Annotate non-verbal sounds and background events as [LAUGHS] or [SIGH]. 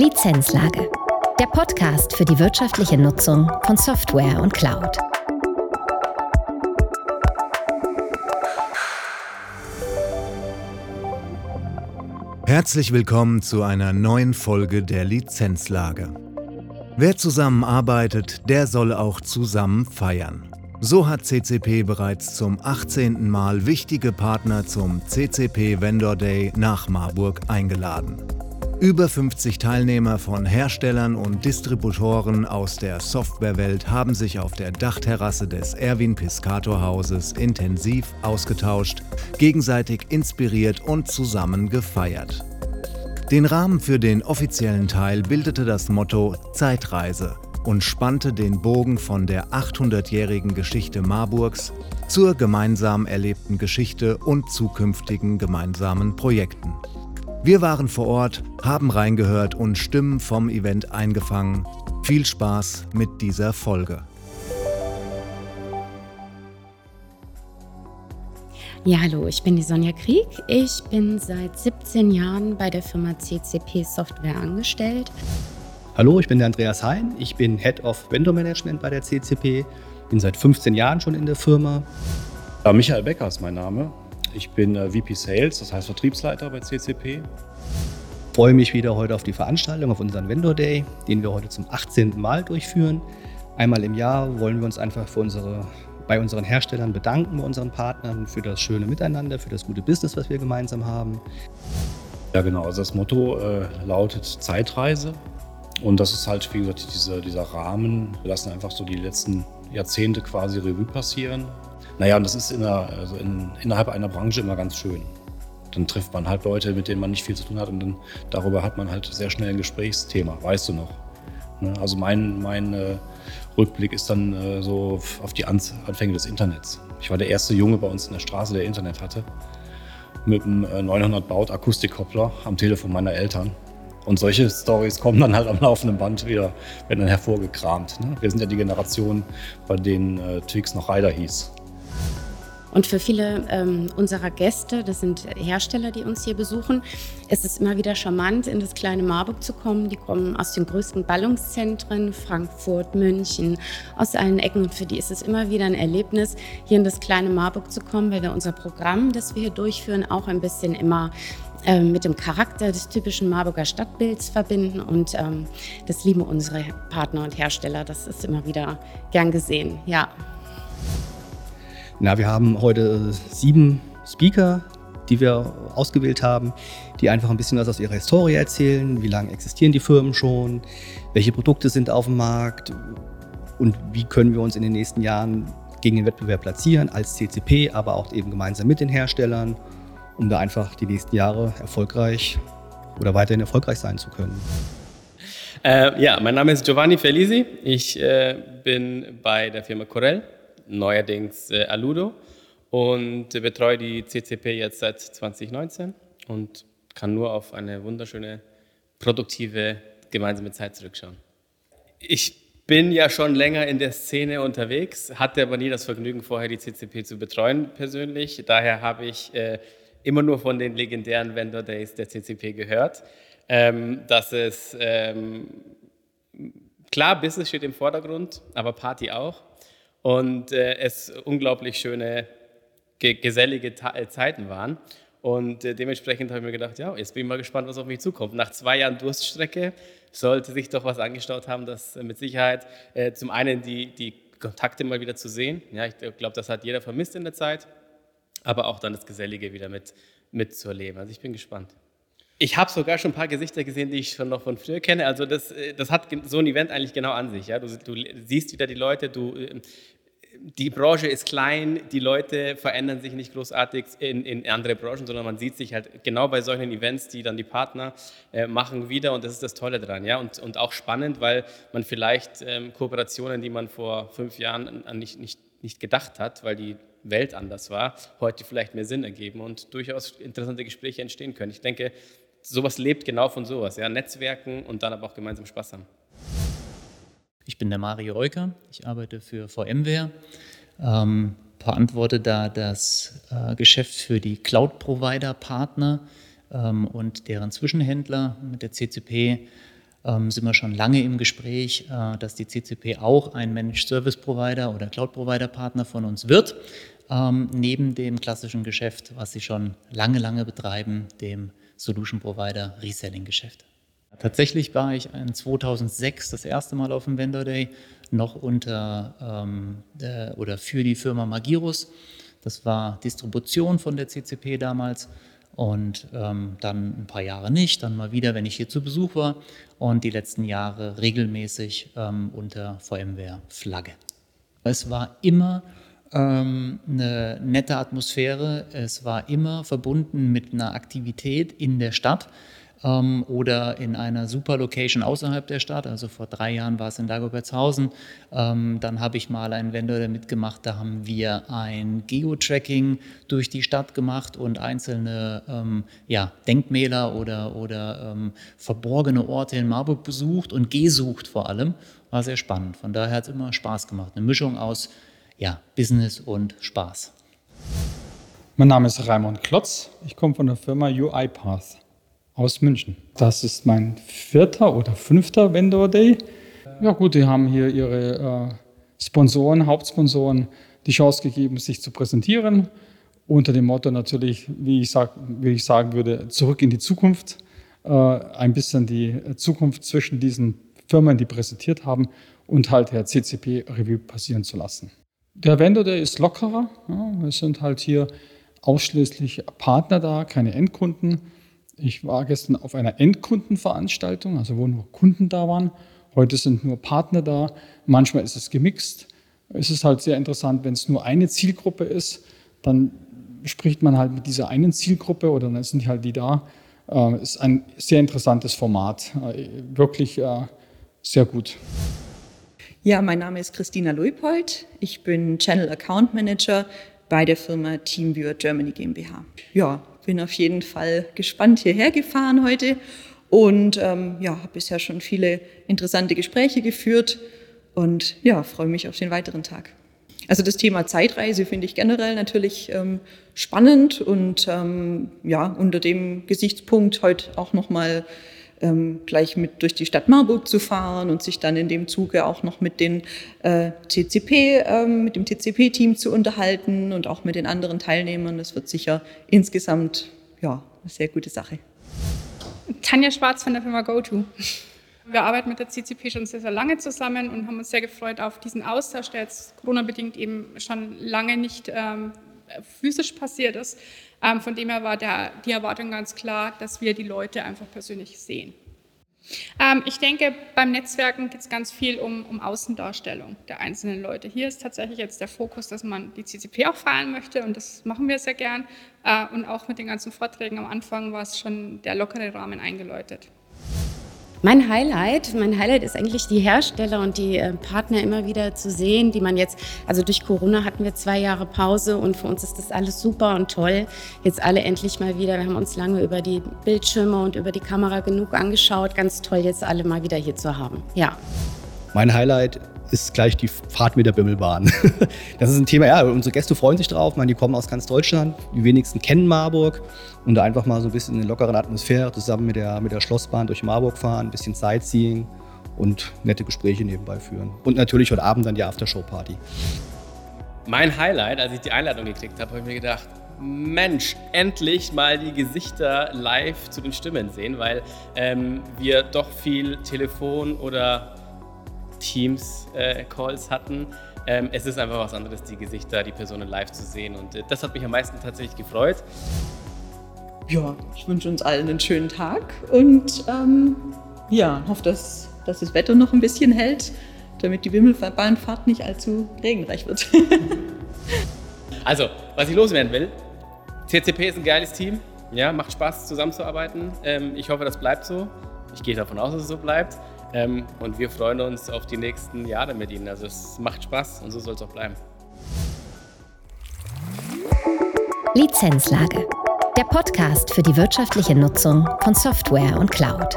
Lizenzlage. Der Podcast für die wirtschaftliche Nutzung von Software und Cloud. Herzlich willkommen zu einer neuen Folge der Lizenzlage. Wer zusammenarbeitet, der soll auch zusammen feiern. So hat CCP bereits zum 18. Mal wichtige Partner zum CCP Vendor Day nach Marburg eingeladen. Über 50 Teilnehmer von Herstellern und Distributoren aus der Softwarewelt haben sich auf der Dachterrasse des Erwin Piscator Hauses intensiv ausgetauscht, gegenseitig inspiriert und zusammen gefeiert. Den Rahmen für den offiziellen Teil bildete das Motto Zeitreise und spannte den Bogen von der 800-jährigen Geschichte Marburgs zur gemeinsam erlebten Geschichte und zukünftigen gemeinsamen Projekten. Wir waren vor Ort, haben reingehört und Stimmen vom Event eingefangen. Viel Spaß mit dieser Folge. Ja, hallo, ich bin die Sonja Krieg. Ich bin seit 17 Jahren bei der Firma CCP Software angestellt. Hallo, ich bin der Andreas Hein. Ich bin Head of Vendor Management bei der CCP. Bin seit 15 Jahren schon in der Firma. Ja, Michael Becker ist mein Name. Ich bin äh, VP Sales, das heißt Vertriebsleiter bei CCP. Ich freue mich wieder heute auf die Veranstaltung, auf unseren Vendor Day, den wir heute zum 18. Mal durchführen. Einmal im Jahr wollen wir uns einfach für unsere, bei unseren Herstellern bedanken, bei unseren Partnern, für das schöne Miteinander, für das gute Business, was wir gemeinsam haben. Ja, genau. Also das Motto äh, lautet Zeitreise. Und das ist halt, wie gesagt, diese, dieser Rahmen. Wir lassen einfach so die letzten Jahrzehnte quasi Revue passieren naja, und das ist in einer, also in, innerhalb einer Branche immer ganz schön. Dann trifft man halt Leute, mit denen man nicht viel zu tun hat und dann darüber hat man halt sehr schnell ein Gesprächsthema, weißt du noch. Ne? Also mein, mein äh, Rückblick ist dann äh, so auf die Anfänge des Internets. Ich war der erste Junge bei uns in der Straße, der Internet hatte. Mit einem 900 äh, Baut Akustikkoppler am Telefon meiner Eltern. Und solche Stories kommen dann halt am laufenden Band wieder, werden dann hervorgekramt. Ne? Wir sind ja die Generation, bei denen äh, Twix noch Rider hieß. Und für viele ähm, unserer Gäste, das sind Hersteller, die uns hier besuchen, ist es immer wieder charmant, in das kleine Marburg zu kommen. Die kommen aus den größten Ballungszentren, Frankfurt, München, aus allen Ecken. Und für die ist es immer wieder ein Erlebnis, hier in das kleine Marburg zu kommen, weil wir unser Programm, das wir hier durchführen, auch ein bisschen immer ähm, mit dem Charakter des typischen Marburger Stadtbilds verbinden. Und ähm, das lieben unsere Partner und Hersteller. Das ist immer wieder gern gesehen. Ja. Na, wir haben heute sieben Speaker, die wir ausgewählt haben, die einfach ein bisschen was aus ihrer Historie erzählen. Wie lange existieren die Firmen schon? Welche Produkte sind auf dem Markt? Und wie können wir uns in den nächsten Jahren gegen den Wettbewerb platzieren als CCP, aber auch eben gemeinsam mit den Herstellern, um da einfach die nächsten Jahre erfolgreich oder weiterhin erfolgreich sein zu können. Äh, ja, mein Name ist Giovanni Felisi. Ich äh, bin bei der Firma Corel neuerdings äh, Aludo und betreue die CCP jetzt seit 2019 und kann nur auf eine wunderschöne, produktive gemeinsame Zeit zurückschauen. Ich bin ja schon länger in der Szene unterwegs, hatte aber nie das Vergnügen, vorher die CCP zu betreuen persönlich. Daher habe ich äh, immer nur von den legendären Vendor Days der CCP gehört, ähm, dass es ähm, klar, Business steht im Vordergrund, aber Party auch und äh, es unglaublich schöne, ge gesellige Ta äh, Zeiten waren. Und äh, dementsprechend habe ich mir gedacht, ja, jetzt bin ich mal gespannt, was auf mich zukommt. Nach zwei Jahren Durststrecke sollte sich doch was angestaut haben, das mit Sicherheit äh, zum einen die, die Kontakte mal wieder zu sehen. Ja, ich glaube, das hat jeder vermisst in der Zeit, aber auch dann das Gesellige wieder mit, mitzuerleben. Also ich bin gespannt. Ich habe sogar schon ein paar Gesichter gesehen, die ich schon noch von früher kenne. Also das, äh, das hat so ein Event eigentlich genau an sich. Ja? Du, du siehst wieder die Leute, du, äh, die Branche ist klein, die Leute verändern sich nicht großartig in, in, andere Branchen, sondern man sieht sich halt genau bei solchen Events, die dann die Partner äh, machen, wieder und das ist das Tolle dran. Ja? Und, und auch spannend, weil man vielleicht ähm, Kooperationen, die man vor fünf Jahren nicht, nicht, nicht gedacht hat, weil die Welt anders war, heute vielleicht mehr Sinn ergeben und durchaus interessante Gespräche entstehen können. Ich denke, sowas lebt genau von sowas, ja, Netzwerken und dann aber auch gemeinsam Spaß haben. Ich bin der Mario Reuker, ich arbeite für VMware, ähm, verantworte da das äh, Geschäft für die Cloud-Provider-Partner ähm, und deren Zwischenhändler mit der CCP ähm, sind wir schon lange im Gespräch, äh, dass die CCP auch ein Managed Service Provider oder Cloud Provider Partner von uns wird, ähm, neben dem klassischen Geschäft, was sie schon lange, lange betreiben, dem Solution Provider Reselling Geschäft. Tatsächlich war ich in 2006 das erste Mal auf dem Vendor Day, noch unter ähm, der, oder für die Firma Magirus. Das war Distribution von der CCP damals und ähm, dann ein paar Jahre nicht, dann mal wieder, wenn ich hier zu Besuch war und die letzten Jahre regelmäßig ähm, unter VMware-Flagge. Es war immer ähm, eine nette Atmosphäre, es war immer verbunden mit einer Aktivität in der Stadt ähm, oder in einer super Location außerhalb der Stadt. Also vor drei Jahren war es in Dagobertshausen. Ähm, dann habe ich mal einen Vendor mitgemacht, da haben wir ein Geo-Tracking durch die Stadt gemacht und einzelne ähm, ja, Denkmäler oder, oder ähm, verborgene Orte in Marburg besucht und gesucht vor allem. War sehr spannend. Von daher hat es immer Spaß gemacht. Eine Mischung aus ja, Business und Spaß. Mein Name ist Raimund Klotz. Ich komme von der Firma UiPath aus München. Das ist mein vierter oder fünfter Vendor Day. Ja gut, die haben hier ihre äh, Sponsoren, Hauptsponsoren die Chance gegeben, sich zu präsentieren. Unter dem Motto natürlich, wie ich, sag, wie ich sagen würde, zurück in die Zukunft. Äh, ein bisschen die Zukunft zwischen diesen Firmen, die präsentiert haben, und halt der CCP-Review passieren zu lassen. Der Vendor Day ist lockerer. Ja, wir sind halt hier ausschließlich Partner da, keine Endkunden. Ich war gestern auf einer Endkundenveranstaltung, also wo nur Kunden da waren. Heute sind nur Partner da. Manchmal ist es gemixt. Es ist halt sehr interessant, wenn es nur eine Zielgruppe ist, dann spricht man halt mit dieser einen Zielgruppe oder dann sind halt die da. Äh, ist ein sehr interessantes Format, äh, wirklich äh, sehr gut. Ja, mein Name ist Christina Luipold. Ich bin Channel Account Manager bei der Firma Teamviewer Germany GmbH. Ja, bin auf jeden Fall gespannt hierher gefahren heute und ähm, ja, habe bisher schon viele interessante Gespräche geführt und ja, freue mich auf den weiteren Tag. Also das Thema Zeitreise finde ich generell natürlich ähm, spannend und ähm, ja, unter dem Gesichtspunkt heute auch nochmal ähm, gleich mit durch die Stadt Marburg zu fahren und sich dann in dem Zuge auch noch mit den äh, TCP, ähm, mit dem TCP-Team zu unterhalten und auch mit den anderen Teilnehmern. Das wird sicher insgesamt ja eine sehr gute Sache. Tanja Schwarz von der Firma GoTo. Wir arbeiten mit der CCP schon sehr, sehr lange zusammen und haben uns sehr gefreut auf diesen Austausch, der jetzt Corona-bedingt eben schon lange nicht ähm, physisch passiert ist. Ähm, von dem her war der, die Erwartung ganz klar, dass wir die Leute einfach persönlich sehen. Ähm, ich denke, beim Netzwerken geht es ganz viel um, um Außendarstellung der einzelnen Leute. Hier ist tatsächlich jetzt der Fokus, dass man die CCP auch feiern möchte und das machen wir sehr gern. Äh, und auch mit den ganzen Vorträgen am Anfang war es schon der lockere Rahmen eingeläutet. Mein Highlight, mein Highlight ist eigentlich die Hersteller und die äh, Partner immer wieder zu sehen, die man jetzt, also durch Corona hatten wir zwei Jahre Pause und für uns ist das alles super und toll. Jetzt alle endlich mal wieder. Wir haben uns lange über die Bildschirme und über die Kamera genug angeschaut. Ganz toll, jetzt alle mal wieder hier zu haben. Ja. Mein Highlight ist gleich die Fahrt mit der Bimmelbahn. [LAUGHS] Das ist ein Thema, ja, unsere Gäste freuen sich drauf. meine, die kommen aus ganz Deutschland. Die wenigsten kennen Marburg. Und da einfach mal so ein bisschen in eine lockeren Atmosphäre zusammen mit der, mit der Schlossbahn durch Marburg fahren, ein bisschen Sightseeing und nette Gespräche nebenbei führen. Und natürlich heute Abend dann die Aftershow-Party. Mein Highlight, als ich die Einladung gekriegt habe, habe ich mir gedacht, Mensch, endlich mal die Gesichter live zu den Stimmen sehen, weil ähm, wir doch viel Telefon oder Teams-Calls äh, hatten. Ähm, es ist einfach was anderes, die Gesichter, die Personen live zu sehen. Und äh, das hat mich am meisten tatsächlich gefreut. Ja, ich wünsche uns allen einen schönen Tag und ähm, ja, hoffe, dass, dass das Wetter noch ein bisschen hält, damit die Wimmelbahnfahrt nicht allzu regenreich wird. [LAUGHS] also, was ich loswerden will, CCP ist ein geiles Team. Ja, macht Spaß zusammenzuarbeiten. Ähm, ich hoffe, das bleibt so. Ich gehe davon aus, dass es so bleibt. Ähm, und wir freuen uns auf die nächsten Jahre mit Ihnen. Also es macht Spaß und so soll es auch bleiben. Lizenzlage. Der Podcast für die wirtschaftliche Nutzung von Software und Cloud.